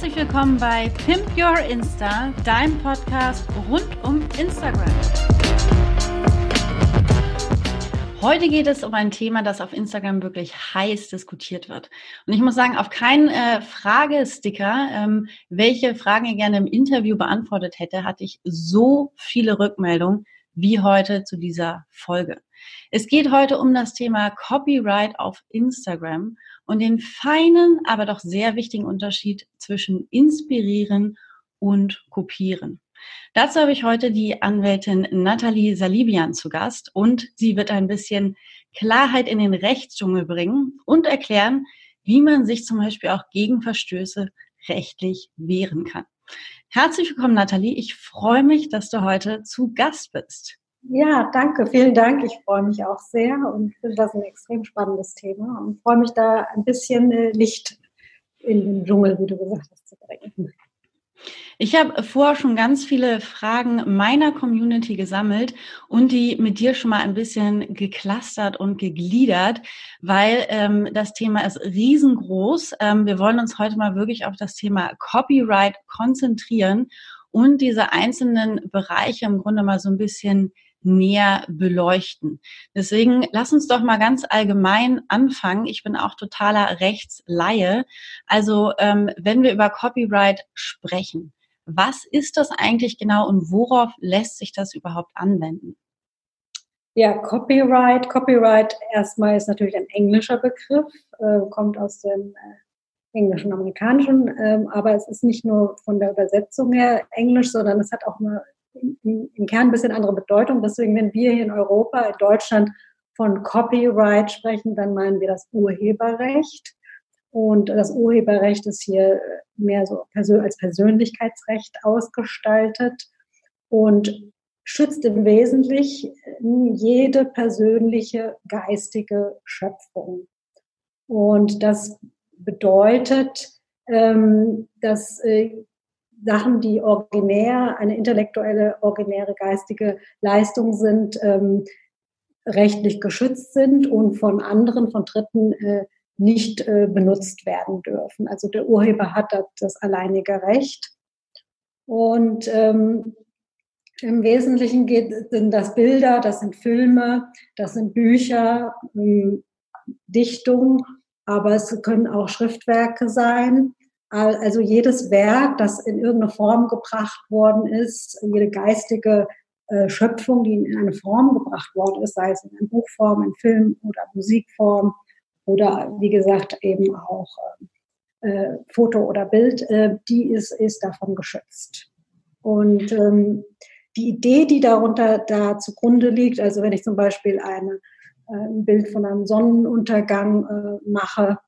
Herzlich willkommen bei Pimp Your Insta, deinem Podcast rund um Instagram. Heute geht es um ein Thema, das auf Instagram wirklich heiß diskutiert wird. Und ich muss sagen, auf keinen äh, Fragesticker, ähm, welche Fragen ihr gerne im Interview beantwortet hätte, hatte ich so viele Rückmeldungen wie heute zu dieser Folge. Es geht heute um das Thema Copyright auf Instagram und den feinen, aber doch sehr wichtigen Unterschied zwischen inspirieren und kopieren. Dazu habe ich heute die Anwältin Nathalie Salibian zu Gast und sie wird ein bisschen Klarheit in den Rechtsdschungel bringen und erklären, wie man sich zum Beispiel auch gegen Verstöße rechtlich wehren kann. Herzlich willkommen, Nathalie. Ich freue mich, dass du heute zu Gast bist. Ja, danke, vielen Dank. Ich freue mich auch sehr und finde das ein extrem spannendes Thema und freue mich da ein bisschen äh, Licht in den Dschungel, wie du gesagt hast, zu bringen. Ich habe vorher schon ganz viele Fragen meiner Community gesammelt und die mit dir schon mal ein bisschen geklustert und gegliedert, weil ähm, das Thema ist riesengroß. Ähm, wir wollen uns heute mal wirklich auf das Thema Copyright konzentrieren und diese einzelnen Bereiche im Grunde mal so ein bisschen näher beleuchten. Deswegen lass uns doch mal ganz allgemein anfangen. Ich bin auch totaler Rechtsleihe. Also ähm, wenn wir über Copyright sprechen, was ist das eigentlich genau und worauf lässt sich das überhaupt anwenden? Ja, Copyright. Copyright erstmal ist natürlich ein englischer Begriff, äh, kommt aus dem äh, englischen, amerikanischen, äh, aber es ist nicht nur von der Übersetzung her Englisch, sondern es hat auch eine im, Kern ein bisschen andere Bedeutung. Deswegen, wenn wir hier in Europa, in Deutschland von Copyright sprechen, dann meinen wir das Urheberrecht. Und das Urheberrecht ist hier mehr so als Persönlichkeitsrecht ausgestaltet und schützt im Wesentlichen jede persönliche geistige Schöpfung. Und das bedeutet, ähm, dass äh, Sachen, die originär, eine intellektuelle, originäre geistige Leistung sind, ähm, rechtlich geschützt sind und von anderen, von Dritten äh, nicht äh, benutzt werden dürfen. Also der Urheber hat das alleinige Recht. Und ähm, im Wesentlichen geht, sind das Bilder, das sind Filme, das sind Bücher, ähm, Dichtung, aber es können auch Schriftwerke sein. Also jedes Werk, das in irgendeine Form gebracht worden ist, jede geistige äh, Schöpfung, die in eine Form gebracht worden ist, sei es in Buchform, in Film oder Musikform oder wie gesagt eben auch äh, Foto oder Bild, äh, die ist, ist davon geschützt. Und ähm, die Idee, die darunter da zugrunde liegt, also wenn ich zum Beispiel eine, äh, ein Bild von einem Sonnenuntergang äh, mache,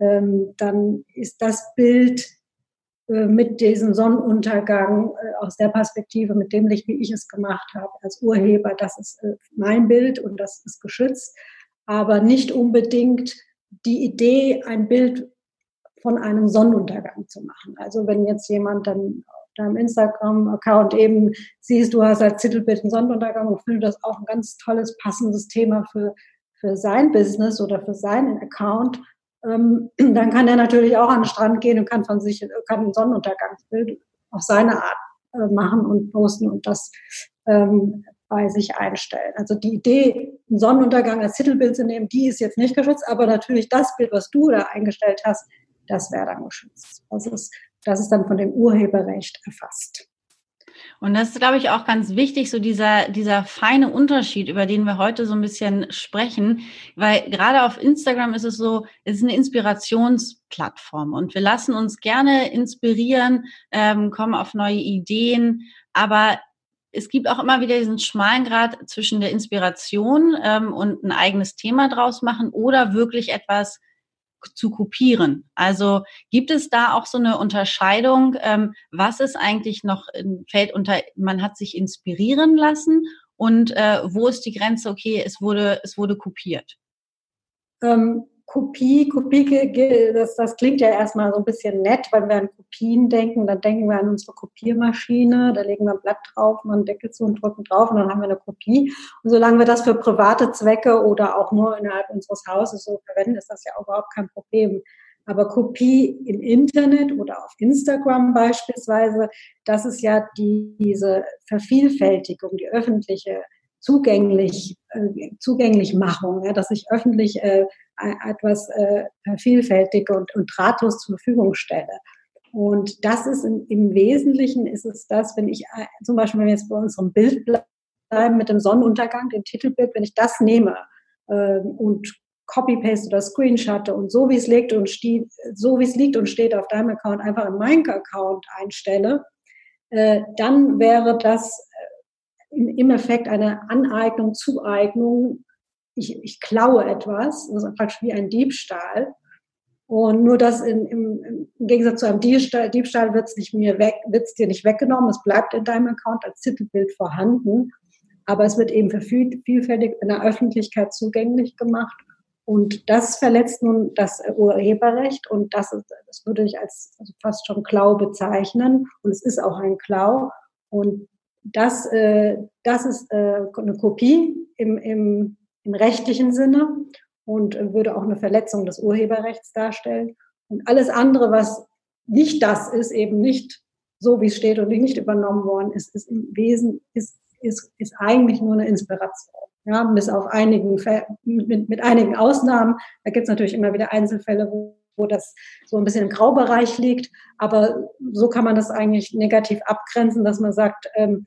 dann ist das Bild äh, mit diesem Sonnenuntergang äh, aus der Perspektive, mit dem Licht, wie ich es gemacht habe, als Urheber, das ist äh, mein Bild und das ist geschützt, aber nicht unbedingt die Idee, ein Bild von einem Sonnenuntergang zu machen. Also wenn jetzt jemand dann auf deinem Instagram-Account eben siehst, du hast als Titelbild einen Sonnenuntergang und finde das auch ein ganz tolles, passendes Thema für, für sein Business oder für seinen Account, ähm, dann kann er natürlich auch an den Strand gehen und kann von sich, kann ein Sonnenuntergangsbild auf seine Art äh, machen und posten und das ähm, bei sich einstellen. Also die Idee, einen Sonnenuntergang als Titelbild zu nehmen, die ist jetzt nicht geschützt, aber natürlich das Bild, was du da eingestellt hast, das wäre dann geschützt. Das ist, das ist dann von dem Urheberrecht erfasst. Und das ist, glaube ich, auch ganz wichtig, so dieser, dieser feine Unterschied, über den wir heute so ein bisschen sprechen, weil gerade auf Instagram ist es so, es ist eine Inspirationsplattform. Und wir lassen uns gerne inspirieren, ähm, kommen auf neue Ideen, aber es gibt auch immer wieder diesen schmalen Grad zwischen der Inspiration ähm, und ein eigenes Thema draus machen oder wirklich etwas zu kopieren. Also gibt es da auch so eine Unterscheidung, ähm, was ist eigentlich noch fällt unter, man hat sich inspirieren lassen und äh, wo ist die Grenze, okay, es wurde, es wurde kopiert? Ähm, Kopie, Kopie, das, das klingt ja erstmal so ein bisschen nett, wenn wir an Kopien denken, dann denken wir an unsere Kopiermaschine, da legen wir ein Blatt drauf, machen Deckel zu und drücken drauf und dann haben wir eine Kopie. Und solange wir das für private Zwecke oder auch nur innerhalb unseres Hauses so verwenden, ist das ja auch überhaupt kein Problem. Aber Kopie im Internet oder auf Instagram beispielsweise, das ist ja die, diese Vervielfältigung, die öffentliche zugänglich, äh, Zugänglichmachung, ja, dass ich öffentlich äh, etwas äh, vervielfältige und, und drahtlos zur Verfügung stelle. Und das ist im, im Wesentlichen ist es das, wenn ich äh, zum Beispiel, wenn wir jetzt bei unserem Bild bleiben mit dem Sonnenuntergang, dem Titelbild, wenn ich das nehme äh, und Copy-Paste oder Screenshotte und so wie es liegt und steht, so wie es liegt und steht auf deinem Account einfach in meinen Account einstelle, äh, dann wäre das im, Effekt eine Aneignung, Zueignung. Ich, ich klaue etwas, das ist praktisch wie ein Diebstahl. Und nur das in, im, im Gegensatz zu einem Diebstahl, Diebstahl wird es mir weg, wird es dir nicht weggenommen, es bleibt in deinem Account als Titelbild vorhanden, aber es wird eben für vielfältig in der Öffentlichkeit zugänglich gemacht. Und das verletzt nun das Urheberrecht. Und das, ist, das würde ich als also fast schon Klau bezeichnen. Und es ist auch ein Klau. Und das, äh, das ist äh, eine Kopie im, im, im rechtlichen Sinne und würde auch eine Verletzung des Urheberrechts darstellen. Und alles andere, was nicht das ist, eben nicht so, wie es steht und nicht übernommen worden ist, ist im Wesen, ist, ist, ist eigentlich nur eine Inspiration. Ja, bis auf einigen, mit, mit einigen Ausnahmen. Da gibt es natürlich immer wieder Einzelfälle, wo, wo das so ein bisschen im Graubereich liegt. Aber so kann man das eigentlich negativ abgrenzen, dass man sagt, ähm,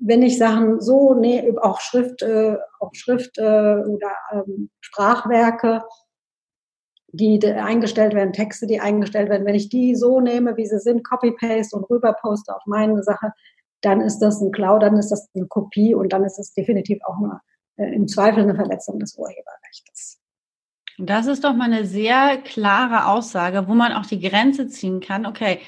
wenn ich Sachen so, nee, auch Schrift, äh, auch Schrift äh, oder ähm, Sprachwerke, die eingestellt werden, Texte, die eingestellt werden, wenn ich die so nehme, wie sie sind, copy-paste und rüberposte auf meine Sache, dann ist das ein Cloud, dann ist das eine Kopie und dann ist es definitiv auch nur äh, im Zweifel eine Verletzung des Urheberrechts. Das ist doch mal eine sehr klare Aussage, wo man auch die Grenze ziehen kann. Okay,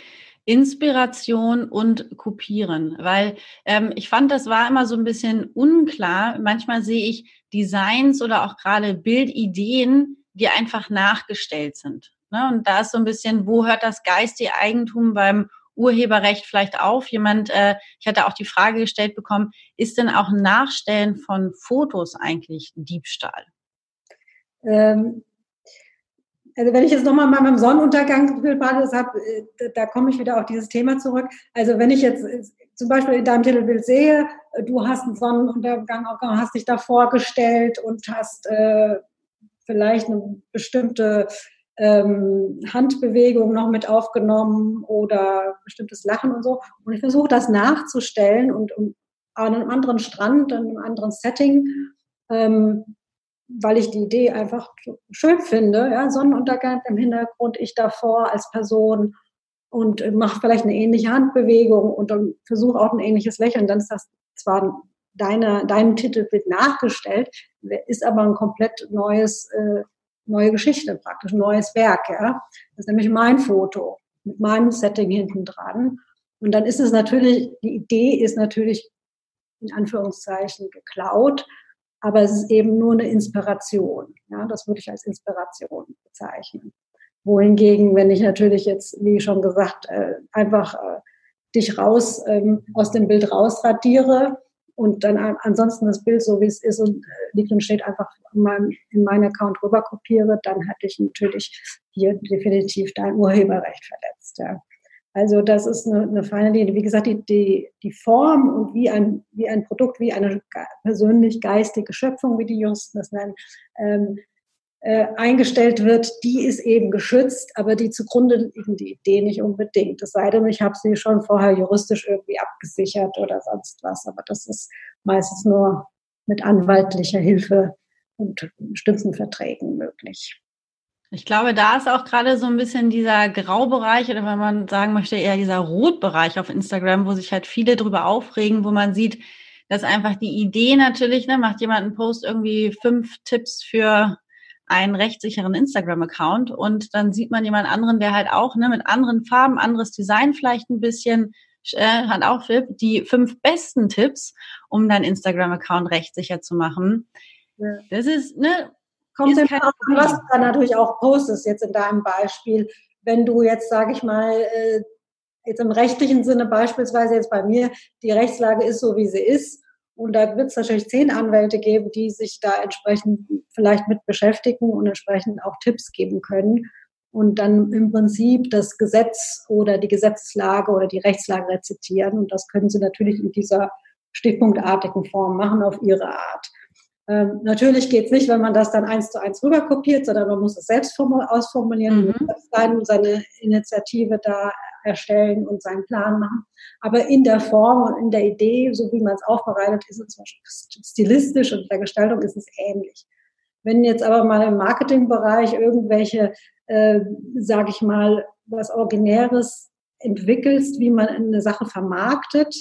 Inspiration und Kopieren, weil ähm, ich fand, das war immer so ein bisschen unklar. Manchmal sehe ich Designs oder auch gerade Bildideen, die einfach nachgestellt sind. Ne? Und da ist so ein bisschen, wo hört das geistige Eigentum beim Urheberrecht vielleicht auf? Jemand, äh, ich hatte auch die Frage gestellt bekommen, ist denn auch Nachstellen von Fotos eigentlich Diebstahl? Ähm, also wenn ich jetzt nochmal mal beim Sonnenuntergang Bildbades habe, äh, da komme ich wieder auf dieses Thema zurück. Also wenn ich jetzt äh, zum Beispiel in deinem Titelbild sehe, äh, du hast einen Sonnenuntergang, hast dich da vorgestellt und hast äh, vielleicht eine bestimmte ähm, Handbewegung noch mit aufgenommen oder bestimmtes Lachen und so. Und ich versuche das nachzustellen und, und an einem anderen Strand, an einem anderen Setting, ähm, weil ich die Idee einfach schön finde. Ja? Sonnenuntergang im Hintergrund, ich davor als Person und mache vielleicht eine ähnliche Handbewegung und dann versuche auch ein ähnliches Lächeln. Dann ist das zwar deine, deinem Titelbild nachgestellt, ist aber ein komplett neues äh, neue Geschichte praktisch, neues Werk. Ja? Das ist nämlich mein Foto mit meinem Setting hinten dran. Und dann ist es natürlich, die Idee ist natürlich in Anführungszeichen geklaut, aber es ist eben nur eine Inspiration. Ja, das würde ich als Inspiration bezeichnen. Wohingegen, wenn ich natürlich jetzt, wie schon gesagt, äh, einfach äh, dich raus ähm, aus dem Bild rausradiere und dann ansonsten das Bild so wie es ist und äh, liegt und steht einfach in meinem, in meinen Account rüber kopiere, dann hätte ich natürlich hier definitiv dein Urheberrecht verletzt. Ja. Also das ist eine, eine feine Linie. Wie gesagt, die, die, die Form und wie ein, wie ein Produkt, wie eine persönlich geistige Schöpfung, wie die Juristen das nennen, ähm, äh, eingestellt wird, die ist eben geschützt, aber die zugrunde liegende Idee nicht unbedingt. Es sei denn, ich habe sie schon vorher juristisch irgendwie abgesichert oder sonst was. Aber das ist meistens nur mit anwaltlicher Hilfe und Stützenverträgen möglich. Ich glaube, da ist auch gerade so ein bisschen dieser Graubereich oder wenn man sagen möchte, eher dieser Rotbereich auf Instagram, wo sich halt viele drüber aufregen, wo man sieht, dass einfach die Idee natürlich, ne, macht jemand einen Post irgendwie fünf Tipps für einen rechtssicheren Instagram-Account und dann sieht man jemand anderen, der halt auch ne, mit anderen Farben, anderes Design vielleicht ein bisschen äh, hat auch Philipp, die fünf besten Tipps, um deinen Instagram-Account rechtssicher zu machen. Ja. Das ist, ne, Kommt keine an, was du dann natürlich auch postest, jetzt in deinem Beispiel. Wenn du jetzt, sage ich mal, äh, jetzt im rechtlichen Sinne beispielsweise jetzt bei mir, die Rechtslage ist so, wie sie ist, und da wird es natürlich zehn Anwälte geben, die sich da entsprechend vielleicht mit beschäftigen und entsprechend auch Tipps geben können. und dann im Prinzip das Gesetz oder die Gesetzeslage oder die Rechtslage rezitieren. Und das können Sie natürlich in dieser stichpunktartigen Form machen auf Ihre Art. Ähm, natürlich geht es nicht, wenn man das dann eins zu eins rüberkopiert, sondern man muss es selbst ausformulieren, mhm. sein, seine Initiative da erstellen und seinen Plan machen. Aber in der Form und in der Idee, so wie man es aufbereitet, ist es stilistisch und in der Gestaltung ist es ähnlich. Wenn jetzt aber mal im Marketingbereich irgendwelche, äh, sage ich mal, was Originäres entwickelst, wie man eine Sache vermarktet,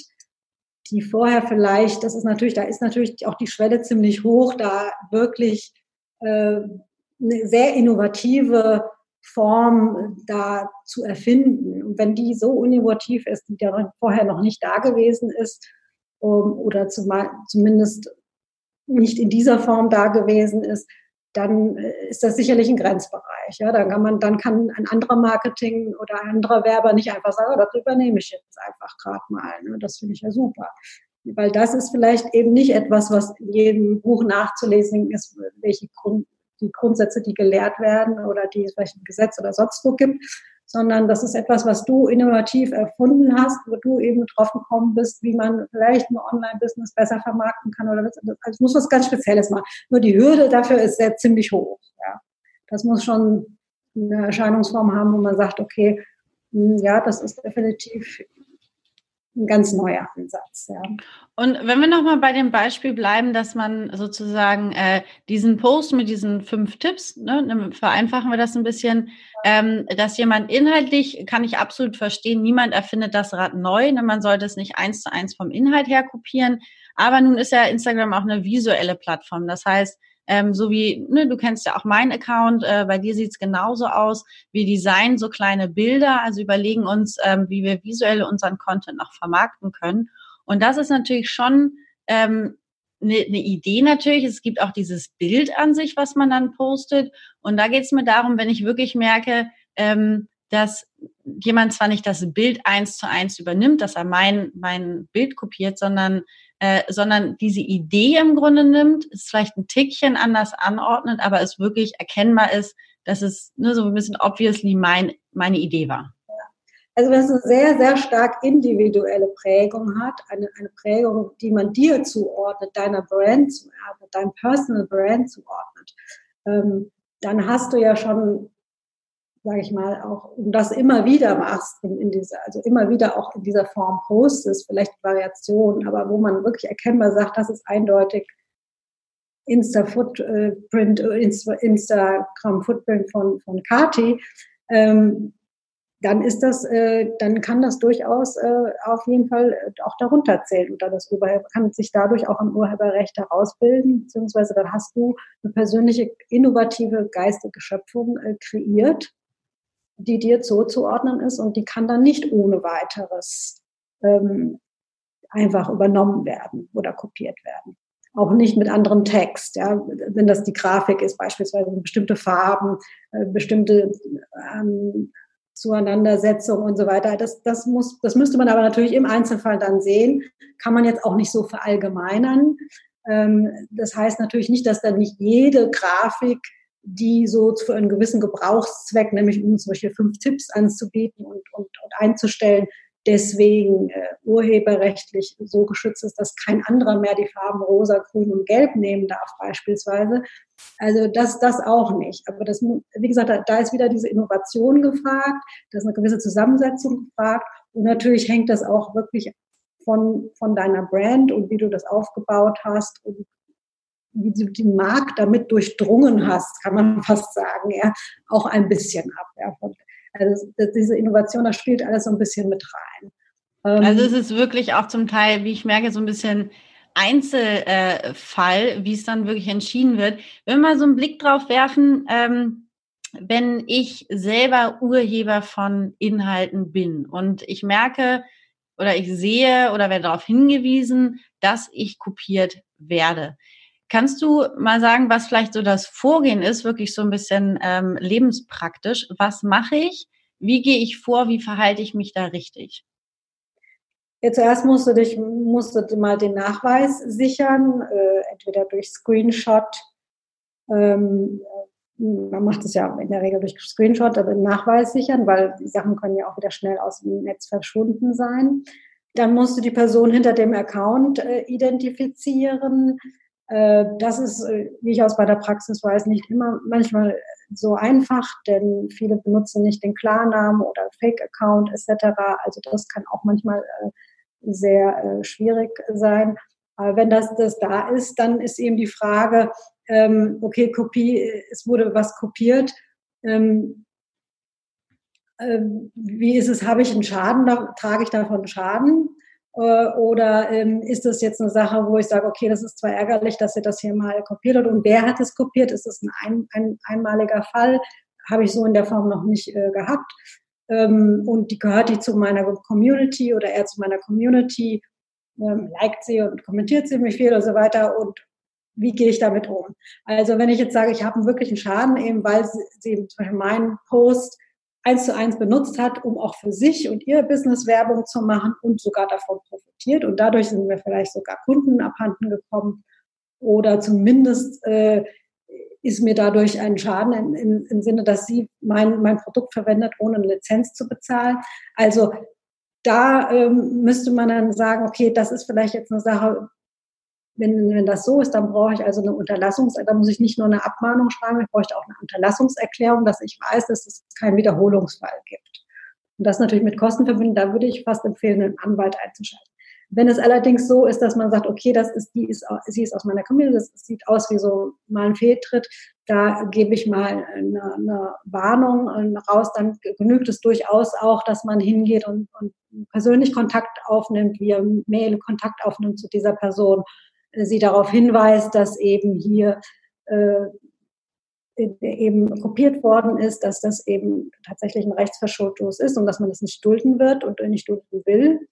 die vorher vielleicht, das ist natürlich, da ist natürlich auch die Schwelle ziemlich hoch, da wirklich äh, eine sehr innovative Form da zu erfinden. Und wenn die so innovativ ist, die vorher noch nicht da gewesen ist, um, oder zum, zumindest nicht in dieser Form da gewesen ist, dann äh, ist das sicherlich ein Grenzbereich. Ja, dann kann man, dann kann ein anderer Marketing oder ein anderer Werber nicht einfach sagen, oh, das übernehme ich jetzt einfach gerade mal. Ne? Das finde ich ja super. Weil das ist vielleicht eben nicht etwas, was in jedem Buch nachzulesen ist, welche Grund, die Grundsätze, die gelehrt werden oder die es vielleicht im Gesetz oder sonst wo gibt, sondern das ist etwas, was du innovativ erfunden hast, wo du eben drauf gekommen bist, wie man vielleicht ein Online-Business besser vermarkten kann oder was. Also es muss was ganz Spezielles machen. Nur die Hürde dafür ist sehr ziemlich hoch. Ja. Das muss schon eine Erscheinungsform haben, wo man sagt, okay, hm, ja, das ist definitiv ein ganz neuer Ansatz. Ja. Und wenn wir nochmal bei dem Beispiel bleiben, dass man sozusagen äh, diesen Post mit diesen fünf Tipps, ne, vereinfachen wir das ein bisschen, ähm, dass jemand inhaltlich, kann ich absolut verstehen, niemand erfindet das Rad neu, ne, man sollte es nicht eins zu eins vom Inhalt her kopieren, aber nun ist ja Instagram auch eine visuelle Plattform, das heißt, ähm, so wie, ne, du kennst ja auch meinen Account, äh, bei dir sieht's genauso aus. Wir designen so kleine Bilder, also überlegen uns, ähm, wie wir visuell unseren Content noch vermarkten können. Und das ist natürlich schon ähm, eine, eine Idee natürlich. Es gibt auch dieses Bild an sich, was man dann postet. Und da geht's mir darum, wenn ich wirklich merke, ähm, dass jemand zwar nicht das Bild eins zu eins übernimmt, dass er mein, mein Bild kopiert, sondern äh, sondern diese Idee im Grunde nimmt, es vielleicht ein Tickchen anders anordnet, aber es wirklich erkennbar ist, dass es ne, so ein bisschen obviously mein, meine Idee war. Also wenn es eine sehr, sehr stark individuelle Prägung hat, eine, eine Prägung, die man dir zuordnet, deiner Brand zuordnet, deinem Personal Brand zuordnet, ähm, dann hast du ja schon sage ich mal, auch und das immer wieder machst, in, in dieser, also immer wieder auch in dieser Form postest, vielleicht Variationen, aber wo man wirklich erkennbar sagt, das ist eindeutig Insta-Footprint, äh, Insta, Instagram-Footprint von, von Kati, ähm, dann ist das, äh, dann kann das durchaus äh, auf jeden Fall auch darunter zählen. Unter das Urheber, kann sich dadurch auch im Urheberrecht herausbilden, beziehungsweise dann hast du eine persönliche, innovative geistige Schöpfung äh, kreiert, die dir zuzuordnen ist und die kann dann nicht ohne weiteres ähm, einfach übernommen werden oder kopiert werden. Auch nicht mit anderem Text. Ja. Wenn das die Grafik ist, beispielsweise bestimmte Farben, äh, bestimmte ähm, Zueinandersetzung und so weiter. Das, das, muss, das müsste man aber natürlich im Einzelfall dann sehen. Kann man jetzt auch nicht so verallgemeinern. Ähm, das heißt natürlich nicht, dass dann nicht jede Grafik die so für einen gewissen Gebrauchszweck, nämlich um zum Beispiel fünf Tipps anzubieten und, und, und einzustellen, deswegen äh, urheberrechtlich so geschützt ist, dass kein anderer mehr die Farben rosa, grün und gelb nehmen darf beispielsweise. Also das, das auch nicht. Aber das, wie gesagt, da, da ist wieder diese Innovation gefragt, da ist eine gewisse Zusammensetzung gefragt und natürlich hängt das auch wirklich von, von deiner Brand und wie du das aufgebaut hast und den Markt damit durchdrungen hast, kann man fast sagen, ja, auch ein bisschen ab. Ja. Also diese Innovation, das spielt alles so ein bisschen mit rein. Ähm, also es ist wirklich auch zum Teil, wie ich merke, so ein bisschen Einzelfall, äh, wie es dann wirklich entschieden wird. Wenn wir mal so einen Blick drauf werfen, ähm, wenn ich selber Urheber von Inhalten bin und ich merke oder ich sehe oder werde darauf hingewiesen, dass ich kopiert werde. Kannst du mal sagen, was vielleicht so das Vorgehen ist, wirklich so ein bisschen ähm, lebenspraktisch? Was mache ich? Wie gehe ich vor? Wie verhalte ich mich da richtig? Ja, zuerst musst du dich musst du mal den Nachweis sichern, äh, entweder durch Screenshot, ähm, man macht es ja in der Regel durch Screenshot, aber Nachweis sichern, weil die Sachen können ja auch wieder schnell aus dem Netz verschwunden sein. Dann musst du die Person hinter dem Account äh, identifizieren. Äh, das ist, äh, wie ich aus bei der Praxis weiß, nicht immer manchmal so einfach, denn viele benutzen nicht den Klarnamen oder Fake-Account etc. Also das kann auch manchmal äh, sehr schwierig sein. Aber wenn das, das da ist, dann ist eben die Frage, ähm, okay, Kopie, es wurde was kopiert. Ähm, wie ist es, habe ich einen Schaden, trage ich davon Schaden? Äh, oder ähm, ist das jetzt eine Sache, wo ich sage, okay, das ist zwar ärgerlich, dass ihr das hier mal kopiert hat und wer hat es kopiert? Ist es ein, ein, ein einmaliger Fall? Habe ich so in der Form noch nicht äh, gehabt. Ähm, und die gehört die zu meiner Community oder er zu meiner Community, ähm, liked sie und kommentiert sie mich viel und so weiter und wie gehe ich damit um? Also wenn ich jetzt sage, ich habe einen wirklichen Schaden, eben weil sie, sie zum Beispiel meinen Post eins zu eins benutzt hat, um auch für sich und ihr Business Werbung zu machen und sogar davon profitiert. Und dadurch sind wir vielleicht sogar Kunden abhanden gekommen oder zumindest äh, ist mir dadurch ein Schaden im, im, im Sinne, dass sie mein, mein Produkt verwendet, ohne eine Lizenz zu bezahlen. Also da ähm, müsste man dann sagen, okay, das ist vielleicht jetzt eine Sache, wenn, wenn das so ist, dann brauche ich also eine Unterlassungs, da muss ich nicht nur eine Abmahnung schreiben, ich bräuchte auch eine Unterlassungserklärung, dass ich weiß, dass es keinen Wiederholungsfall gibt. Und das natürlich mit Kosten verbinden, da würde ich fast empfehlen, einen Anwalt einzuschalten. Wenn es allerdings so ist, dass man sagt, okay, das ist, die ist, sie ist aus meiner Community, das sieht aus wie so mal ein Fehltritt, da gebe ich mal eine, eine Warnung raus, dann genügt es durchaus auch, dass man hingeht und, und persönlich Kontakt aufnimmt, via Mail Kontakt aufnimmt zu dieser Person sie darauf hinweist, dass eben hier äh, eben kopiert worden ist, dass das eben tatsächlich ein Rechtsverstoß ist und dass man das nicht dulden wird und nicht dulden will.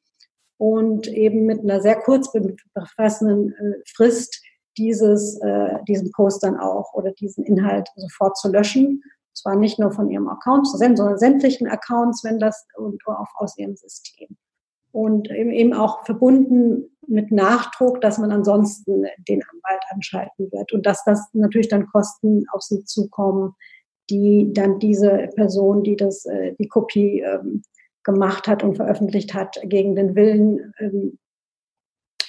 Und eben mit einer sehr kurz befassenden äh, Frist dieses, äh, diesen Post dann auch oder diesen Inhalt sofort zu löschen. Zwar nicht nur von ihrem Account, sondern sämtlichen Accounts, wenn das und auch aus ihrem System und eben auch verbunden mit Nachdruck, dass man ansonsten den Anwalt anschalten wird und dass das natürlich dann Kosten auf sie zukommen, die dann diese Person, die das, äh, die Kopie ähm, gemacht hat und veröffentlicht hat, gegen den Willen, ähm,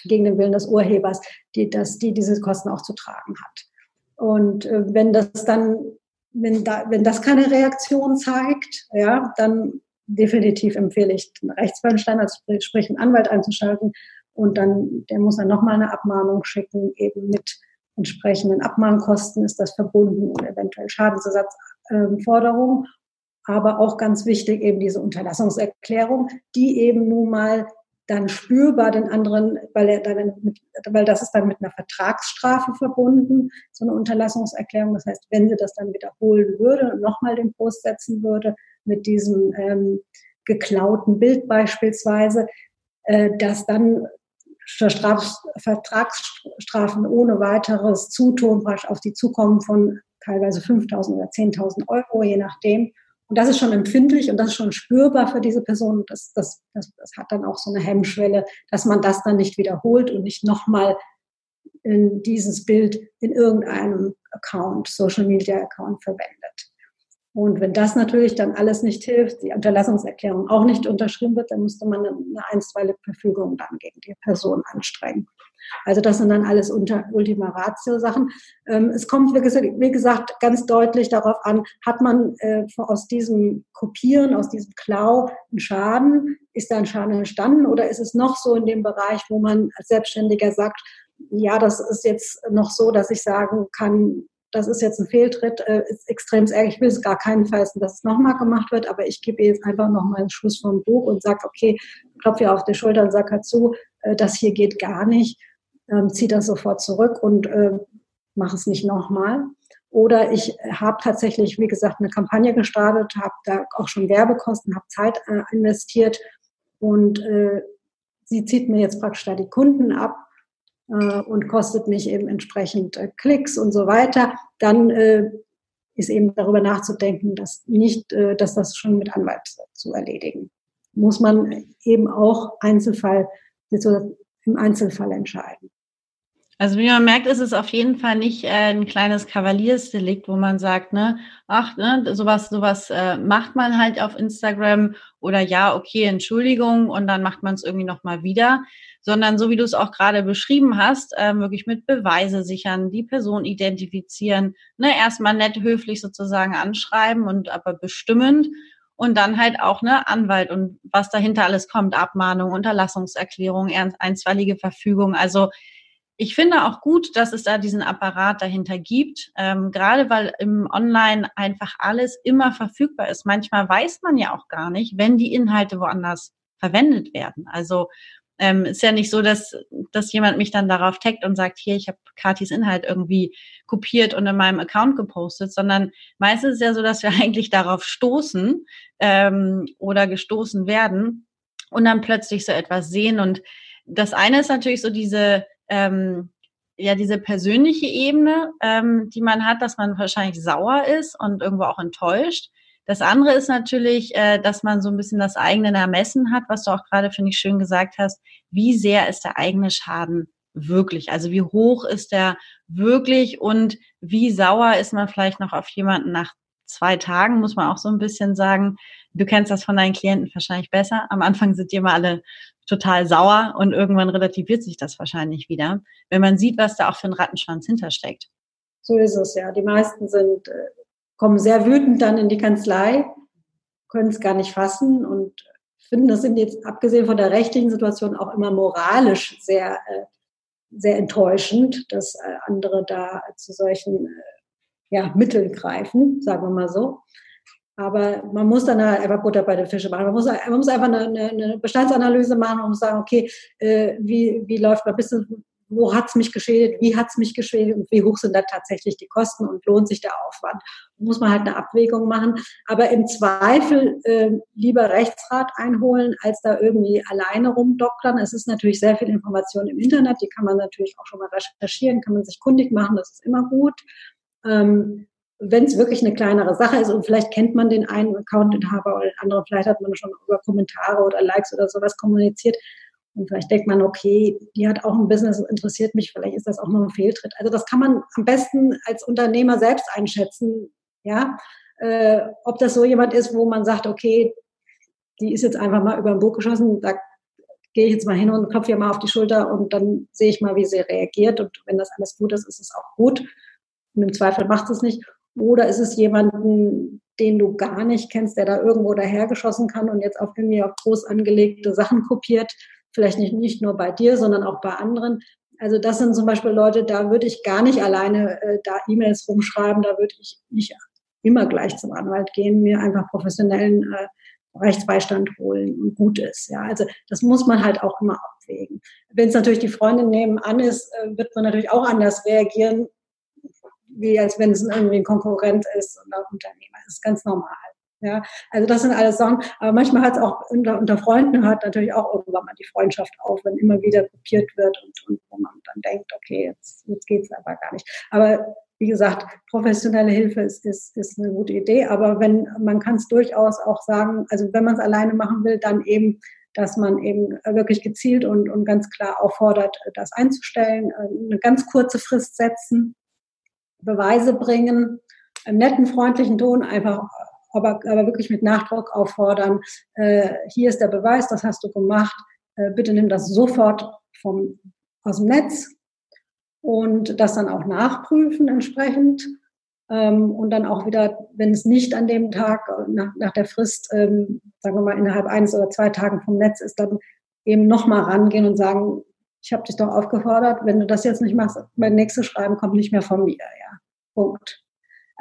gegen den Willen des Urhebers, die, dass die diese Kosten auch zu tragen hat. Und äh, wenn das dann, wenn da, wenn das keine Reaktion zeigt, ja, dann definitiv empfehle ich, einen Rechtsbeistand, also sprich einen Anwalt einzuschalten und dann, der muss dann nochmal eine Abmahnung schicken, eben mit entsprechenden Abmahnkosten ist das verbunden und eventuell Schadensersatzforderungen. Aber auch ganz wichtig eben diese Unterlassungserklärung, die eben nun mal dann spürbar den anderen, weil er dann mit, weil das ist dann mit einer Vertragsstrafe verbunden, so eine Unterlassungserklärung. Das heißt, wenn sie das dann wiederholen würde und nochmal den Post setzen würde, mit diesem ähm, geklauten Bild beispielsweise, äh, dass dann Straf Vertragsstrafen ohne weiteres Zutun auf die zukommen von teilweise 5.000 oder 10.000 Euro, je nachdem. Und das ist schon empfindlich und das ist schon spürbar für diese Person. Das, das, das, das hat dann auch so eine Hemmschwelle, dass man das dann nicht wiederholt und nicht nochmal in dieses Bild in irgendeinem Account, Social Media Account verwendet. Und wenn das natürlich dann alles nicht hilft, die Unterlassungserklärung auch nicht unterschrieben wird, dann müsste man eine einstweilige Verfügung dann gegen die Person anstrengen. Also das sind dann alles unter Ultima Ratio Sachen. Ähm, es kommt, wie gesagt, ganz deutlich darauf an, hat man äh, aus diesem Kopieren, aus diesem Klau einen Schaden? Ist da ein Schaden entstanden oder ist es noch so in dem Bereich, wo man als Selbstständiger sagt, ja, das ist jetzt noch so, dass ich sagen kann, das ist jetzt ein Fehltritt, äh, ist extrem ärgerlich. Ich will es gar keinenfalls, dass es nochmal gemacht wird, aber ich gebe jetzt einfach nochmal einen Schluss vom Buch und sage, okay, klopfe ihr auf die Schulter und sage zu, äh, das hier geht gar nicht, ähm, zieh das sofort zurück und äh, mach es nicht nochmal. Oder ich habe tatsächlich, wie gesagt, eine Kampagne gestartet, habe da auch schon Werbekosten, habe Zeit äh, investiert und äh, sie zieht mir jetzt praktisch da die Kunden ab und kostet mich eben entsprechend äh, Klicks und so weiter, dann äh, ist eben darüber nachzudenken, dass nicht, äh, dass das schon mit Anwalt zu erledigen. Muss man eben auch Einzelfall, im Einzelfall entscheiden. Also wie man merkt, ist es auf jeden Fall nicht äh, ein kleines Kavaliersdelikt, wo man sagt, ne, ach, ne, sowas, sowas äh, macht man halt auf Instagram oder ja, okay, Entschuldigung und dann macht man es irgendwie nochmal wieder, sondern so wie du es auch gerade beschrieben hast, äh, wirklich mit Beweise sichern, die Person identifizieren, ne, erstmal nett höflich sozusagen anschreiben und aber bestimmend und dann halt auch ne Anwalt und was dahinter alles kommt, Abmahnung, Unterlassungserklärung, einstweilige Verfügung, also ich finde auch gut, dass es da diesen Apparat dahinter gibt, ähm, gerade weil im Online einfach alles immer verfügbar ist. Manchmal weiß man ja auch gar nicht, wenn die Inhalte woanders verwendet werden. Also ähm, ist ja nicht so, dass, dass jemand mich dann darauf taggt und sagt, hier, ich habe Katis Inhalt irgendwie kopiert und in meinem Account gepostet, sondern meistens ist es ja so, dass wir eigentlich darauf stoßen ähm, oder gestoßen werden und dann plötzlich so etwas sehen. Und das eine ist natürlich so diese ähm, ja diese persönliche Ebene, ähm, die man hat, dass man wahrscheinlich sauer ist und irgendwo auch enttäuscht. Das andere ist natürlich, äh, dass man so ein bisschen das eigene Ermessen hat, was du auch gerade, finde ich, schön gesagt hast. Wie sehr ist der eigene Schaden wirklich? Also wie hoch ist der wirklich und wie sauer ist man vielleicht noch auf jemanden nach zwei Tagen, muss man auch so ein bisschen sagen. Du kennst das von deinen Klienten wahrscheinlich besser. Am Anfang sind die immer alle total sauer und irgendwann relativiert sich das wahrscheinlich wieder, wenn man sieht, was da auch für ein Rattenschwanz hintersteckt. So ist es ja. Die meisten sind, äh, kommen sehr wütend dann in die Kanzlei, können es gar nicht fassen und finden, das sind jetzt abgesehen von der rechtlichen Situation auch immer moralisch sehr, äh, sehr enttäuschend, dass äh, andere da zu solchen ja, Mitteln greifen, sagen wir mal so. Aber man muss dann halt einfach Butter bei den Fischen machen. Man muss, man muss einfach eine, eine Bestandsanalyse machen und sagen, okay, äh, wie, wie läuft man bisschen, wo hat es mich geschädigt, wie hat es mich geschädigt und wie hoch sind da tatsächlich die Kosten und lohnt sich der Aufwand. Da muss man halt eine Abwägung machen. Aber im Zweifel äh, lieber Rechtsrat einholen, als da irgendwie alleine rumdoktern. Es ist natürlich sehr viel Information im Internet, die kann man natürlich auch schon mal recherchieren, kann man sich kundig machen, das ist immer gut. Ähm, wenn es wirklich eine kleinere Sache ist und vielleicht kennt man den einen Accountinhaber oder den anderen, vielleicht hat man schon über Kommentare oder Likes oder sowas kommuniziert und vielleicht denkt man, okay, die hat auch ein Business, interessiert mich, vielleicht ist das auch nur ein Fehltritt. Also das kann man am besten als Unternehmer selbst einschätzen, ja, äh, ob das so jemand ist, wo man sagt, okay, die ist jetzt einfach mal über den Bug geschossen, da gehe ich jetzt mal hin und klopfe ihr mal auf die Schulter und dann sehe ich mal, wie sie reagiert und wenn das alles gut ist, ist es auch gut. Und im Zweifel macht es nicht. Oder ist es jemanden, den du gar nicht kennst, der da irgendwo dahergeschossen kann und jetzt auf irgendwie auf groß angelegte Sachen kopiert? Vielleicht nicht, nicht nur bei dir, sondern auch bei anderen. Also das sind zum Beispiel Leute, da würde ich gar nicht alleine äh, da E-Mails rumschreiben, da würde ich nicht immer gleich zum Anwalt gehen, mir einfach professionellen äh, Rechtsbeistand holen und gut ist. Ja, also das muss man halt auch immer abwägen. Wenn es natürlich die Freundin nebenan ist, äh, wird man natürlich auch anders reagieren, wie als wenn es irgendwie ein Konkurrent ist oder ein Unternehmer. Das ist ganz normal. Ja, also das sind alles Sachen. Aber manchmal hat es auch unter, unter Freunden hört natürlich auch irgendwann mal die Freundschaft auf, wenn immer wieder kopiert wird und, und wo man dann denkt, okay, jetzt, jetzt geht es aber gar nicht. Aber wie gesagt, professionelle Hilfe ist, ist, ist eine gute Idee. Aber wenn man kann es durchaus auch sagen, also wenn man es alleine machen will, dann eben dass man eben wirklich gezielt und, und ganz klar auffordert, das einzustellen, eine ganz kurze Frist setzen, Beweise bringen, im netten, freundlichen Ton einfach, aber, aber wirklich mit Nachdruck auffordern, äh, hier ist der Beweis, das hast du gemacht, äh, bitte nimm das sofort vom, aus dem Netz und das dann auch nachprüfen entsprechend. Ähm, und dann auch wieder, wenn es nicht an dem Tag nach, nach der Frist, ähm, sagen wir mal, innerhalb eines oder zwei Tagen vom Netz ist, dann eben nochmal rangehen und sagen, ich habe dich doch aufgefordert, wenn du das jetzt nicht machst, mein nächstes Schreiben kommt nicht mehr von mir, ja. Punkt.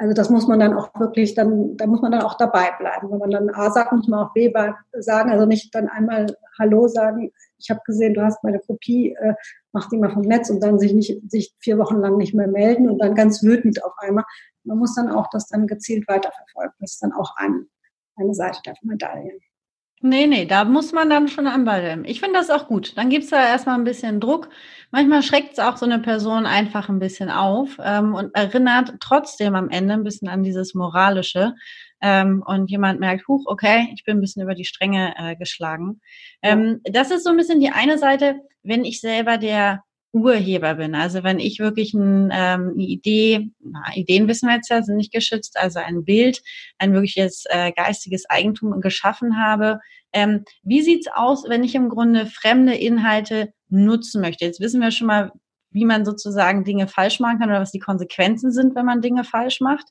Also das muss man dann auch wirklich, dann, da muss man dann auch dabei bleiben. Wenn man dann A sagt, muss man auch B sagen, also nicht dann einmal Hallo sagen, ich habe gesehen, du hast meine Kopie, äh, mach die mal vom Netz und dann sich nicht, sich vier Wochen lang nicht mehr melden und dann ganz wütend auf einmal. Man muss dann auch das dann gezielt weiterverfolgen. Das ist dann auch ein, eine Seite der Medaille. Nee, nee, da muss man dann schon am Ball Ich finde das auch gut. Dann gibt's da erstmal ein bisschen Druck. Manchmal schreckt es auch so eine Person einfach ein bisschen auf ähm, und erinnert trotzdem am Ende ein bisschen an dieses Moralische. Ähm, und jemand merkt, huch, okay, ich bin ein bisschen über die Stränge äh, geschlagen. Ähm, das ist so ein bisschen die eine Seite, wenn ich selber der Urheber bin. Also wenn ich wirklich ein, ähm, eine Idee, na, Ideen wissen wir jetzt ja, sind nicht geschützt, also ein Bild, ein wirkliches äh, geistiges Eigentum geschaffen habe. Ähm, wie sieht's aus, wenn ich im Grunde fremde Inhalte nutzen möchte? Jetzt wissen wir schon mal, wie man sozusagen Dinge falsch machen kann oder was die Konsequenzen sind, wenn man Dinge falsch macht.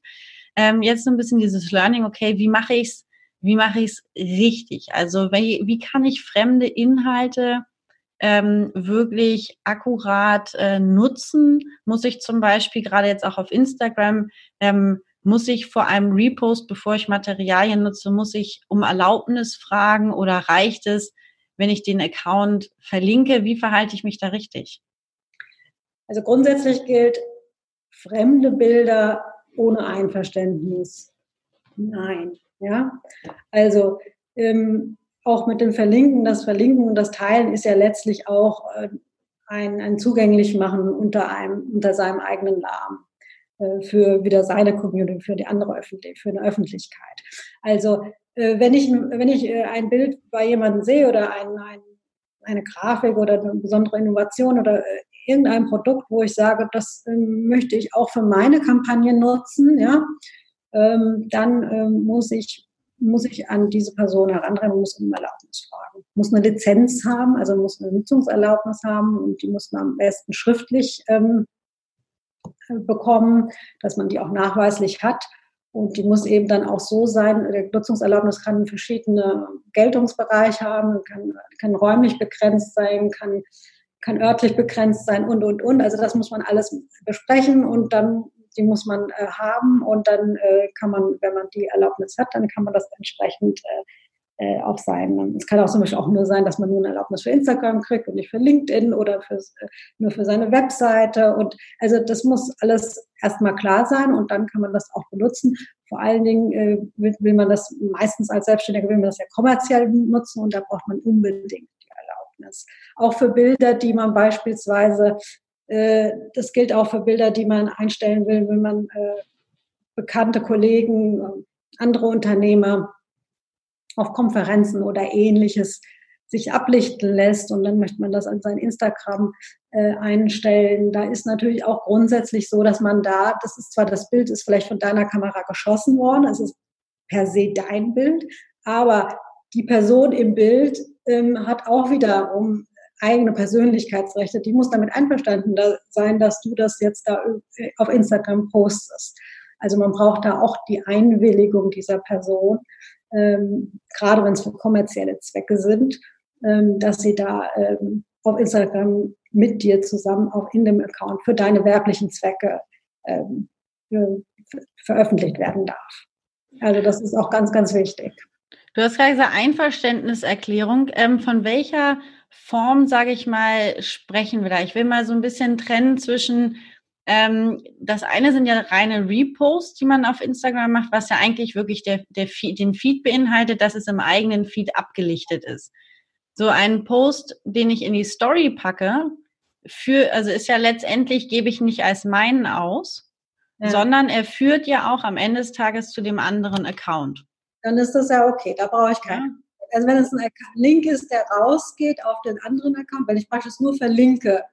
Ähm, jetzt so ein bisschen dieses Learning, okay, wie mache ich's, wie mache ich's richtig? Also wie, wie kann ich fremde Inhalte ähm, wirklich akkurat äh, nutzen? Muss ich zum Beispiel gerade jetzt auch auf Instagram, ähm, muss ich vor einem Repost, bevor ich Materialien nutze, muss ich um Erlaubnis fragen oder reicht es, wenn ich den Account verlinke? Wie verhalte ich mich da richtig? Also grundsätzlich gilt, fremde Bilder ohne Einverständnis. Nein. Ja, also ähm, auch mit dem Verlinken, das Verlinken und das Teilen ist ja letztlich auch äh, ein, ein zugänglich machen unter einem, unter seinem eigenen Namen äh, für wieder seine Community, für die andere Öffentlich für eine Öffentlichkeit. Also äh, wenn ich, wenn ich ein Bild bei jemandem sehe oder ein, ein, eine Grafik oder eine besondere Innovation oder irgendein Produkt, wo ich sage, das ähm, möchte ich auch für meine Kampagne nutzen, ja, ähm, dann ähm, muss ich muss ich an diese Person herantreten und muss um Erlaubnis fragen. Muss eine Lizenz haben, also muss eine Nutzungserlaubnis haben und die muss man am besten schriftlich ähm, bekommen, dass man die auch nachweislich hat. Und die muss eben dann auch so sein, die Nutzungserlaubnis kann verschiedene Geltungsbereiche haben, kann, kann räumlich begrenzt sein, kann, kann örtlich begrenzt sein und, und, und. Also das muss man alles besprechen und dann die muss man äh, haben und dann äh, kann man, wenn man die Erlaubnis hat, dann kann man das entsprechend äh, äh auch sein. Es kann auch zum Beispiel auch nur sein, dass man nur eine Erlaubnis für Instagram kriegt und nicht für LinkedIn oder für, äh, nur für seine Webseite. Und also das muss alles erstmal klar sein und dann kann man das auch benutzen. Vor allen Dingen äh, will, will man das meistens als Selbstständiger will man das ja kommerziell nutzen und da braucht man unbedingt die Erlaubnis. Auch für Bilder, die man beispielsweise das gilt auch für Bilder, die man einstellen will, wenn man äh, bekannte Kollegen, andere Unternehmer auf Konferenzen oder ähnliches sich ablichten lässt und dann möchte man das an sein Instagram äh, einstellen. Da ist natürlich auch grundsätzlich so, dass man da, das ist zwar das Bild ist vielleicht von deiner Kamera geschossen worden, es ist per se dein Bild, aber die Person im Bild ähm, hat auch wiederum eigene Persönlichkeitsrechte, die muss damit einverstanden sein, dass du das jetzt da auf Instagram postest. Also man braucht da auch die Einwilligung dieser Person, ähm, gerade wenn es für kommerzielle Zwecke sind, ähm, dass sie da ähm, auf Instagram mit dir zusammen auch in dem Account für deine werblichen Zwecke ähm, veröffentlicht werden darf. Also das ist auch ganz, ganz wichtig. Du hast gerade gesagt, Einverständniserklärung. Ähm, von welcher Form, sage ich mal, sprechen wir da? Ich will mal so ein bisschen trennen zwischen, ähm, das eine sind ja reine Reposts, die man auf Instagram macht, was ja eigentlich wirklich der, der Feed, den Feed beinhaltet, dass es im eigenen Feed abgelichtet ist. So ein Post, den ich in die Story packe, für, also ist ja letztendlich, gebe ich nicht als meinen aus, ja. sondern er führt ja auch am Ende des Tages zu dem anderen Account. Dann ist das ja okay, da brauche ich keinen also wenn es ein Link ist, der rausgeht auf den anderen Account, weil ich praktisch nur verlinke,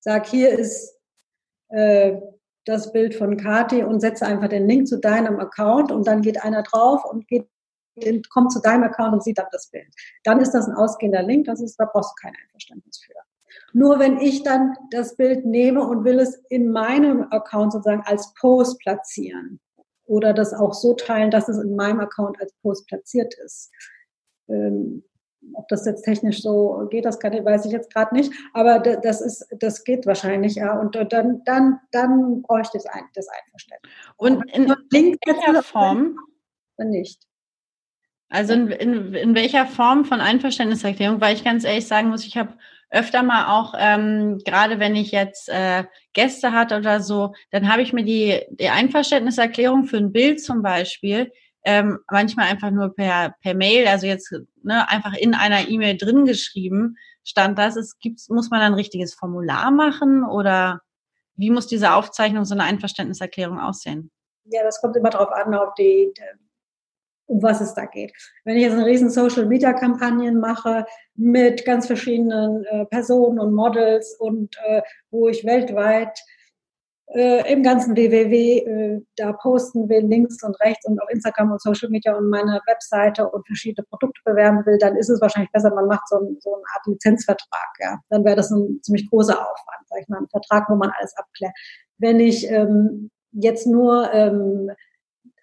sage, hier ist äh, das Bild von Kati und setze einfach den Link zu deinem Account und dann geht einer drauf und geht, kommt zu deinem Account und sieht dann das Bild. Dann ist das ein ausgehender Link, das ist, da brauchst du kein Einverständnis für. Nur wenn ich dann das Bild nehme und will es in meinem Account sozusagen als Post platzieren oder das auch so teilen, dass es in meinem Account als Post platziert ist, ähm, ob das jetzt technisch so geht, das kann, weiß ich jetzt gerade nicht. Aber das ist, das geht wahrscheinlich, ja. Und dann, dann, dann bräuchte es ein, das Einverständnis. Und in, in welcher Form? Nicht. Also in, in, in welcher Form von Einverständniserklärung? Weil ich ganz ehrlich sagen muss, ich habe öfter mal auch, ähm, gerade wenn ich jetzt äh, Gäste hatte oder so, dann habe ich mir die, die Einverständniserklärung für ein Bild zum Beispiel ähm, manchmal einfach nur per, per Mail, also jetzt ne, einfach in einer E-Mail drin geschrieben, stand das. Es gibt, muss man ein richtiges Formular machen oder wie muss diese Aufzeichnung, so eine Einverständniserklärung aussehen? Ja, das kommt immer darauf an, auf die, um was es da geht. Wenn ich jetzt eine riesen Social-Media-Kampagnen mache mit ganz verschiedenen äh, Personen und Models und äh, wo ich weltweit äh, im ganzen WWW äh, da posten will, links und rechts und auf Instagram und Social Media und meine Webseite und verschiedene Produkte bewerben will, dann ist es wahrscheinlich besser, man macht so, so eine Art Lizenzvertrag. Ja. Dann wäre das ein ziemlich großer Aufwand, sag ich mal, ein Vertrag, wo man alles abklärt. Wenn ich ähm, jetzt nur ähm,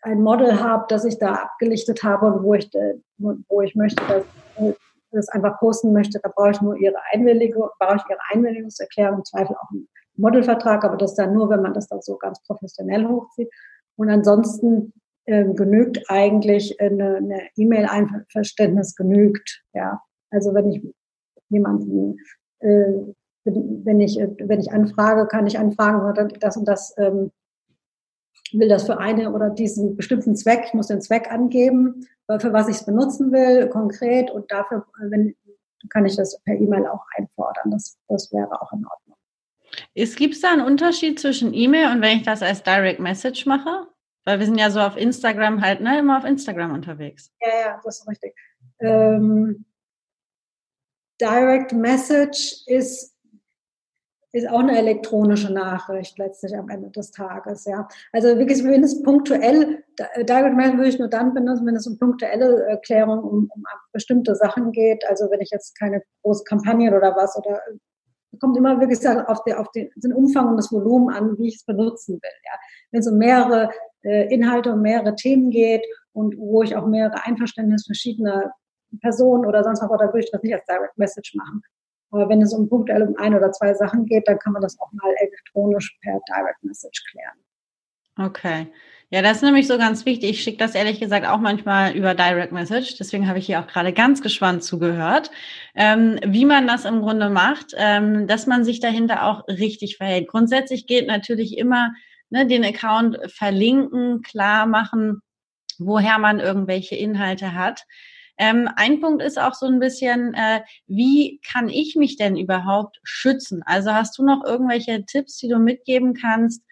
ein Model habe, das ich da abgelichtet habe und wo ich, äh, wo ich möchte, dass äh, das einfach posten möchte, da brauche ich nur ihre Einwilligung, brauche ich ihre Einwilligungserklärung, im Zweifel auch einen Modelvertrag, aber das dann nur, wenn man das dann so ganz professionell hochzieht. Und ansonsten ähm, genügt eigentlich eine, eine E-Mail-Einverständnis genügt. Ja, also wenn ich jemanden, äh, wenn ich wenn ich anfrage, kann ich anfragen, das und das ähm, will das für eine oder diesen bestimmten Zweck. Ich muss den Zweck angeben, für was ich es benutzen will, konkret und dafür, wenn kann ich das per E-Mail auch einfordern. Das, das wäre auch in Ordnung. Gibt es da einen Unterschied zwischen E-Mail und wenn ich das als Direct Message mache? Weil wir sind ja so auf Instagram halt, ne, immer auf Instagram unterwegs. Ja, ja, das ist richtig. Ähm, Direct Message ist, ist auch eine elektronische Nachricht letztlich am Ende des Tages, ja. Also wirklich, wenn es punktuell, Direct Message würde ich nur dann benutzen, wenn es um punktuelle Erklärung um, um bestimmte Sachen geht. Also wenn ich jetzt keine große Kampagne oder was oder kommt immer wirklich auf, der, auf den, den Umfang und das Volumen an, wie ich es benutzen will. Ja. Wenn es um mehrere äh, Inhalte und mehrere Themen geht und wo ich auch mehrere Einverständnisse verschiedener Personen oder sonst was, oder würde ich das nicht als Direct Message machen. Aber wenn es um punktuell um ein oder zwei Sachen geht, dann kann man das auch mal elektronisch per Direct Message klären. Okay. Ja, das ist nämlich so ganz wichtig. Ich schicke das ehrlich gesagt auch manchmal über Direct Message. Deswegen habe ich hier auch gerade ganz gespannt zugehört, ähm, wie man das im Grunde macht, ähm, dass man sich dahinter auch richtig verhält. Grundsätzlich geht natürlich immer ne, den Account verlinken, klar machen, woher man irgendwelche Inhalte hat. Ähm, ein Punkt ist auch so ein bisschen, äh, wie kann ich mich denn überhaupt schützen? Also hast du noch irgendwelche Tipps, die du mitgeben kannst,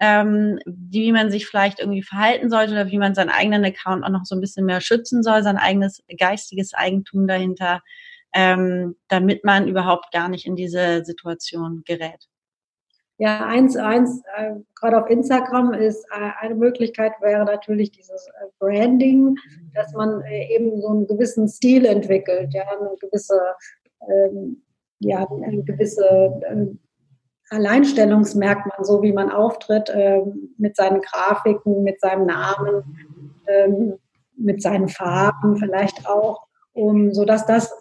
ähm, wie man sich vielleicht irgendwie verhalten sollte oder wie man seinen eigenen Account auch noch so ein bisschen mehr schützen soll, sein eigenes geistiges Eigentum dahinter, ähm, damit man überhaupt gar nicht in diese Situation gerät. Ja, eins, eins, äh, gerade auf Instagram ist äh, eine Möglichkeit wäre natürlich dieses äh, Branding, dass man äh, eben so einen gewissen Stil entwickelt, ja, eine gewisse, ähm, ja, eine gewisse äh, Alleinstellungsmerkmal, so wie man auftritt, äh, mit seinen Grafiken, mit seinem Namen, ähm, mit seinen Farben vielleicht auch, um, sodass das,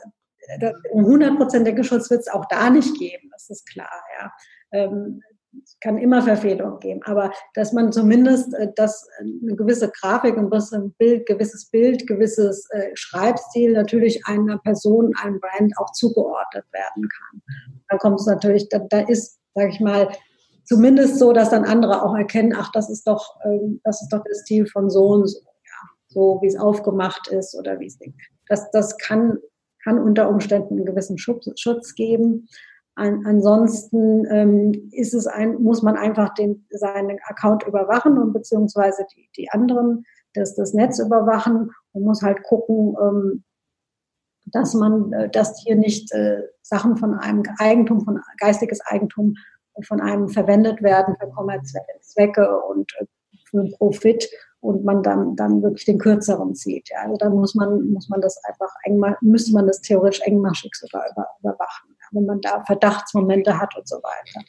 das um hundertprozentigen Schutz wird es auch da nicht geben, das ist klar, ja. Ähm, es kann immer Verfehlungen geben, aber dass man zumindest äh, dass eine gewisse Grafik, ein bisschen Bild, gewisses Bild, gewisses äh, Schreibstil natürlich einer Person, einem Brand auch zugeordnet werden kann. Dann kommt es natürlich, da, da ist sage ich mal, zumindest so, dass dann andere auch erkennen, ach, das ist doch, ähm, das ist doch der Stil von so und so, ja, so wie es aufgemacht ist oder wie es das, das kann, kann unter Umständen einen gewissen Schutz, Schutz geben. An, ansonsten ähm, ist es ein, muss man einfach den, seinen Account überwachen und beziehungsweise die, die anderen das, das Netz überwachen und muss halt gucken, ähm, dass man, äh, dass hier nicht äh, Sachen von einem Eigentum, von geistiges Eigentum von einem verwendet werden für kommerzielle Zwecke und äh, für Profit und man dann, dann wirklich den kürzeren zieht. Ja. Also da muss man, muss man das einfach engmasch, müsste man das theoretisch engmaschig sogar über, überwachen, ja, wenn man da Verdachtsmomente hat und so weiter.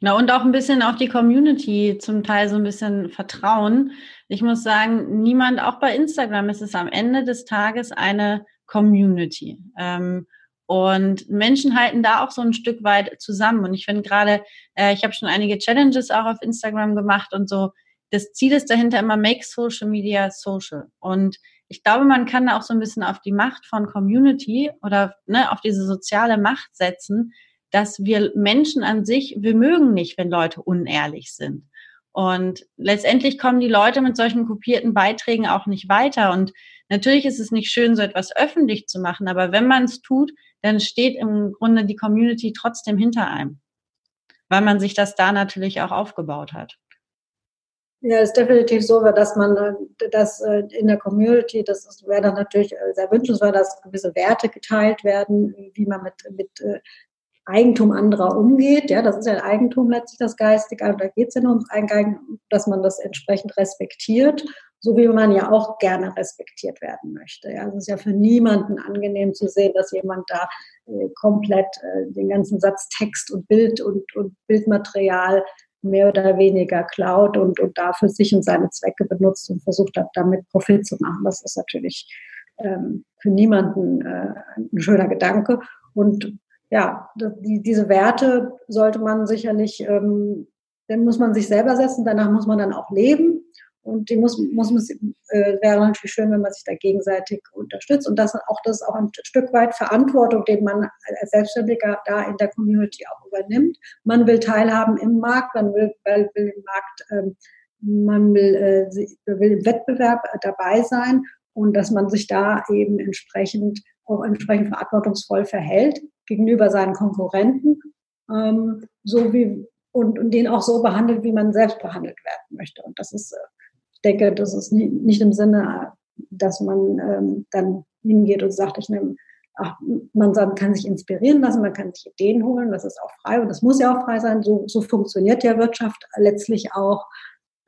Na, und auch ein bisschen auf die Community zum Teil so ein bisschen vertrauen. Ich muss sagen, niemand, auch bei Instagram ist es am Ende des Tages eine Community. Ähm, und Menschen halten da auch so ein Stück weit zusammen. Und ich finde gerade, äh, ich habe schon einige Challenges auch auf Instagram gemacht und so. Das Ziel ist dahinter immer Make Social Media Social. Und ich glaube, man kann da auch so ein bisschen auf die Macht von Community oder ne, auf diese soziale Macht setzen, dass wir Menschen an sich, wir mögen nicht, wenn Leute unehrlich sind. Und letztendlich kommen die Leute mit solchen kopierten Beiträgen auch nicht weiter. Und natürlich ist es nicht schön, so etwas öffentlich zu machen, aber wenn man es tut, dann steht im Grunde die Community trotzdem hinter einem, weil man sich das da natürlich auch aufgebaut hat. Ja, ist definitiv so, dass man dass in der Community, das wäre dann natürlich sehr wünschenswert, dass gewisse Werte geteilt werden, wie man mit, mit Eigentum anderer umgeht. Ja, das ist ja ein Eigentum letztlich das Geistige. Also da geht es ja nur ums Eigentum, dass man das entsprechend respektiert, so wie man ja auch gerne respektiert werden möchte. Ja, es ist ja für niemanden angenehm zu sehen, dass jemand da äh, komplett äh, den ganzen Satz Text und Bild und, und Bildmaterial mehr oder weniger klaut und, und da für sich und seine Zwecke benutzt und versucht hat, damit Profit zu machen. Das ist natürlich ähm, für niemanden äh, ein schöner Gedanke. Und ja, die, diese Werte sollte man sicherlich, ähm, dann muss man sich selber setzen, danach muss man dann auch leben. Und die muss, muss man, äh, wäre natürlich schön, wenn man sich da gegenseitig unterstützt. Und das auch, das ist auch ein Stück weit Verantwortung, den man als Selbstständiger da in der Community auch übernimmt. Man will teilhaben im Markt, man will, will, will im Markt, ähm, man will, äh, will im Wettbewerb dabei sein und dass man sich da eben entsprechend auch entsprechend verantwortungsvoll verhält gegenüber seinen Konkurrenten, ähm, so wie und, und den auch so behandelt, wie man selbst behandelt werden möchte. Und das ist, äh, ich denke, das ist nie, nicht im Sinne, dass man ähm, dann hingeht und sagt, ich nehme, ach, man kann sich inspirieren lassen, man kann sich Ideen holen, das ist auch frei und das muss ja auch frei sein. So, so funktioniert ja Wirtschaft letztlich auch.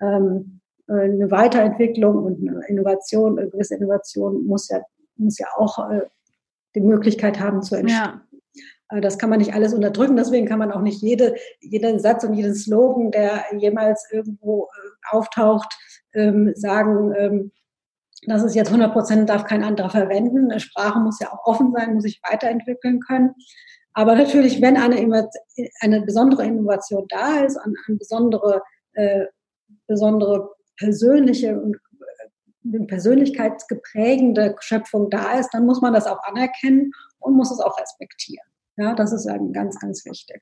Ähm, eine Weiterentwicklung und eine Innovation, eine gewisse Innovation muss ja, muss ja auch äh, die Möglichkeit haben zu entstehen. Ja. Äh, das kann man nicht alles unterdrücken, deswegen kann man auch nicht jede, jeden Satz und jeden Slogan, der jemals irgendwo äh, auftaucht, ähm, sagen, ähm, das ist jetzt 100 Prozent, darf kein anderer verwenden. Eine Sprache muss ja auch offen sein, muss sich weiterentwickeln können. Aber natürlich, wenn eine, eine besondere Innovation da ist, eine, eine besondere, äh, besondere persönliche und eine persönlichkeitsgeprägende Schöpfung da ist, dann muss man das auch anerkennen und muss es auch respektieren. Ja, das ist eben ganz, ganz wichtig.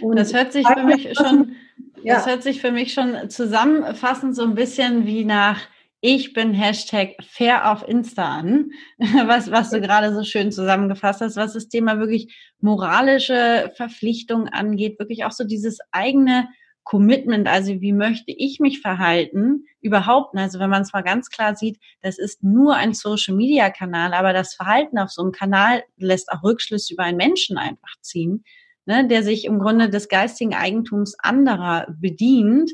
Und das hört sich für mich schon, ja. das hört sich für mich schon zusammenfassend so ein bisschen wie nach ich bin Hashtag fair auf Insta an, was, was du gerade so schön zusammengefasst hast, was das Thema wirklich moralische Verpflichtung angeht, wirklich auch so dieses eigene Commitment, also wie möchte ich mich verhalten, überhaupt, also wenn man es mal ganz klar sieht, das ist nur ein Social-Media-Kanal, aber das Verhalten auf so einem Kanal lässt auch Rückschlüsse über einen Menschen einfach ziehen, ne, der sich im Grunde des geistigen Eigentums anderer bedient.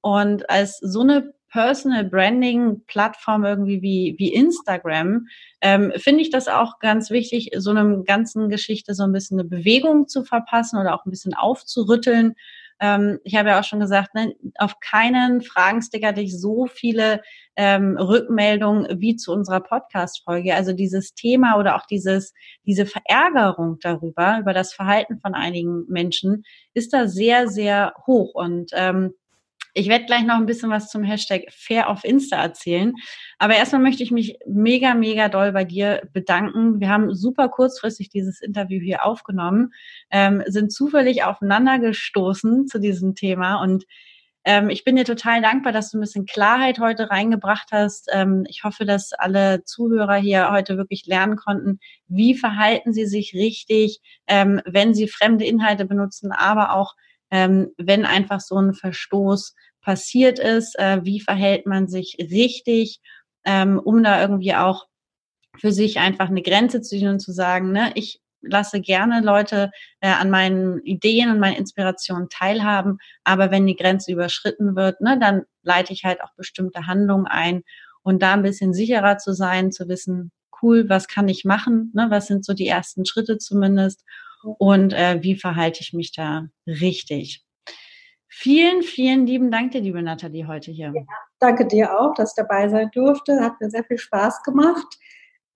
Und als so eine Personal Branding Plattform irgendwie wie, wie Instagram, ähm, finde ich das auch ganz wichtig, so einem ganzen Geschichte so ein bisschen eine Bewegung zu verpassen oder auch ein bisschen aufzurütteln ähm, ich habe ja auch schon gesagt, ne, auf keinen Fragensticker hatte ich so viele ähm, Rückmeldungen wie zu unserer Podcast-Folge. Also dieses Thema oder auch dieses, diese Verärgerung darüber, über das Verhalten von einigen Menschen, ist da sehr, sehr hoch. Und ähm, ich werde gleich noch ein bisschen was zum Hashtag Fair auf Insta erzählen. Aber erstmal möchte ich mich mega, mega doll bei dir bedanken. Wir haben super kurzfristig dieses Interview hier aufgenommen, ähm, sind zufällig aufeinander gestoßen zu diesem Thema und ähm, ich bin dir total dankbar, dass du ein bisschen Klarheit heute reingebracht hast. Ähm, ich hoffe, dass alle Zuhörer hier heute wirklich lernen konnten, wie verhalten sie sich richtig, ähm, wenn sie fremde Inhalte benutzen, aber auch ähm, wenn einfach so ein Verstoß passiert ist, äh, wie verhält man sich richtig, ähm, um da irgendwie auch für sich einfach eine Grenze zu ziehen und zu sagen, ne, ich lasse gerne Leute äh, an meinen Ideen und meinen Inspirationen teilhaben, aber wenn die Grenze überschritten wird, ne, dann leite ich halt auch bestimmte Handlungen ein. Und da ein bisschen sicherer zu sein, zu wissen, cool, was kann ich machen, ne, was sind so die ersten Schritte zumindest und äh, wie verhalte ich mich da richtig. Vielen, vielen lieben Dank dir, liebe Nathalie, heute hier. Ja, danke dir auch, dass ich dabei sein durfte. Hat mir sehr viel Spaß gemacht.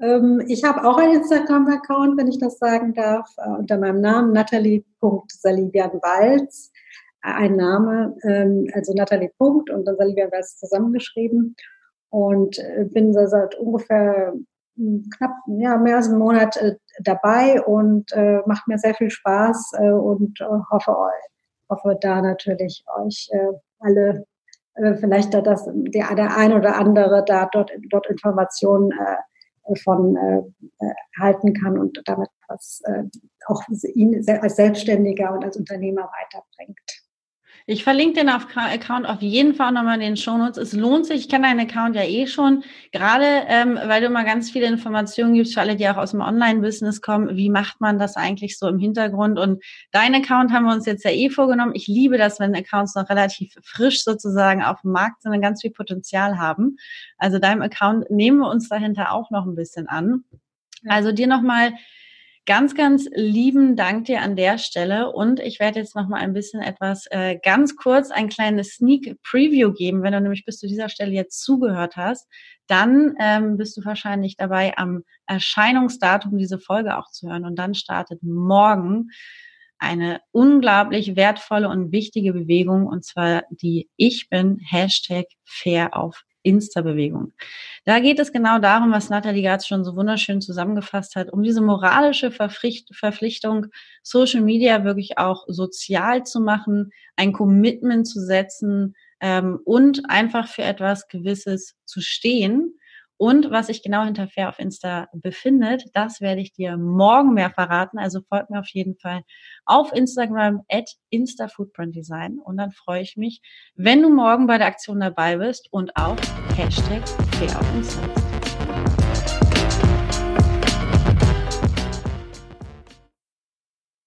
Ähm, ich habe auch einen Instagram-Account, wenn ich das sagen darf, äh, unter meinem Namen natalie.salivian-walz. Äh, ein Name, ähm, also Nathalie. und dann Salivian Walz zusammengeschrieben. Und äh, bin seit ungefähr knapp ja, mehr als einen Monat äh, dabei und äh, macht mir sehr viel Spaß äh, und äh, hoffe, hoffe da natürlich euch äh, alle äh, vielleicht da das, der, der ein oder andere da dort, dort Informationen von halten kann und damit was auch ihn als Selbstständiger und als Unternehmer weiterbringt. Ich verlinke den Account auf jeden Fall nochmal in den Shownotes. Es lohnt sich. Ich kenne deinen Account ja eh schon, gerade ähm, weil du immer ganz viele Informationen gibst für alle, die auch aus dem Online-Business kommen. Wie macht man das eigentlich so im Hintergrund? Und dein Account haben wir uns jetzt ja eh vorgenommen. Ich liebe das, wenn Accounts noch relativ frisch sozusagen auf dem Markt sind und ganz viel Potenzial haben. Also deinem Account nehmen wir uns dahinter auch noch ein bisschen an. Also dir nochmal Ganz, ganz lieben Dank dir an der Stelle. Und ich werde jetzt noch mal ein bisschen etwas äh, ganz kurz ein kleines Sneak Preview geben. Wenn du nämlich bis zu dieser Stelle jetzt zugehört hast, dann ähm, bist du wahrscheinlich dabei, am Erscheinungsdatum diese Folge auch zu hören. Und dann startet morgen eine unglaublich wertvolle und wichtige Bewegung. Und zwar die Ich bin Hashtag Fair auf Insta-Bewegung. Da geht es genau darum, was Nathalie Gatz schon so wunderschön zusammengefasst hat, um diese moralische Verpflichtung, Social Media wirklich auch sozial zu machen, ein Commitment zu setzen ähm, und einfach für etwas Gewisses zu stehen und was sich genau hinter Fair auf Insta befindet, das werde ich dir morgen mehr verraten. Also folgt mir auf jeden Fall auf Instagram at InstaFootprintDesign. Und dann freue ich mich, wenn du morgen bei der Aktion dabei bist und auch Hashtag Fair auf Insta.